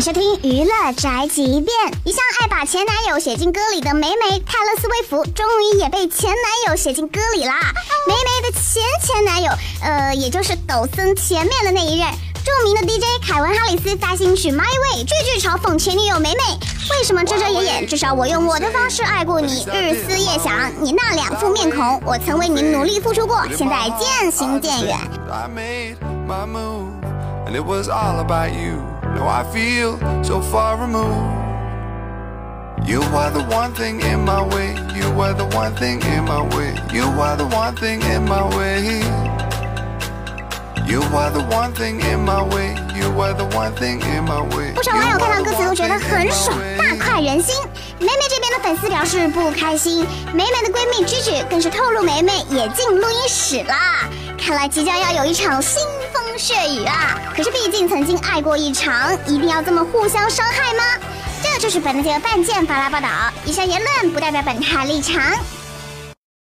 迎收听娱乐宅急便。一向爱把前男友写进歌里的梅梅泰勒斯威夫，终于也被前男友写进歌里啦。梅梅的前前男友，呃，也就是抖森前面的那一任，著名的 DJ 凯文哈里斯发新曲《My Way》，句句嘲讽前女友梅梅。为什么遮遮掩掩？至少我用我的方式爱过你，日思夜想你那两副面孔，我曾为你努力付出过，现在渐行渐远。Now I feel so far removed. You are the one thing in my way. You are the one thing in my way. You are the one thing in my way. You are the one thing in my way. You are the one thing in my way. 不少网友看到歌词都觉得很爽，大快人心。梅梅这边的粉丝表示不开心，梅梅的闺蜜芝芝更是透露梅梅也进录音室啦，看来即将要有一场腥风血雨啊！可是毕竟曾经爱过一场，一定要这么互相伤害吗？这就是本节半件发拉报道，以上言论不代表本台立场。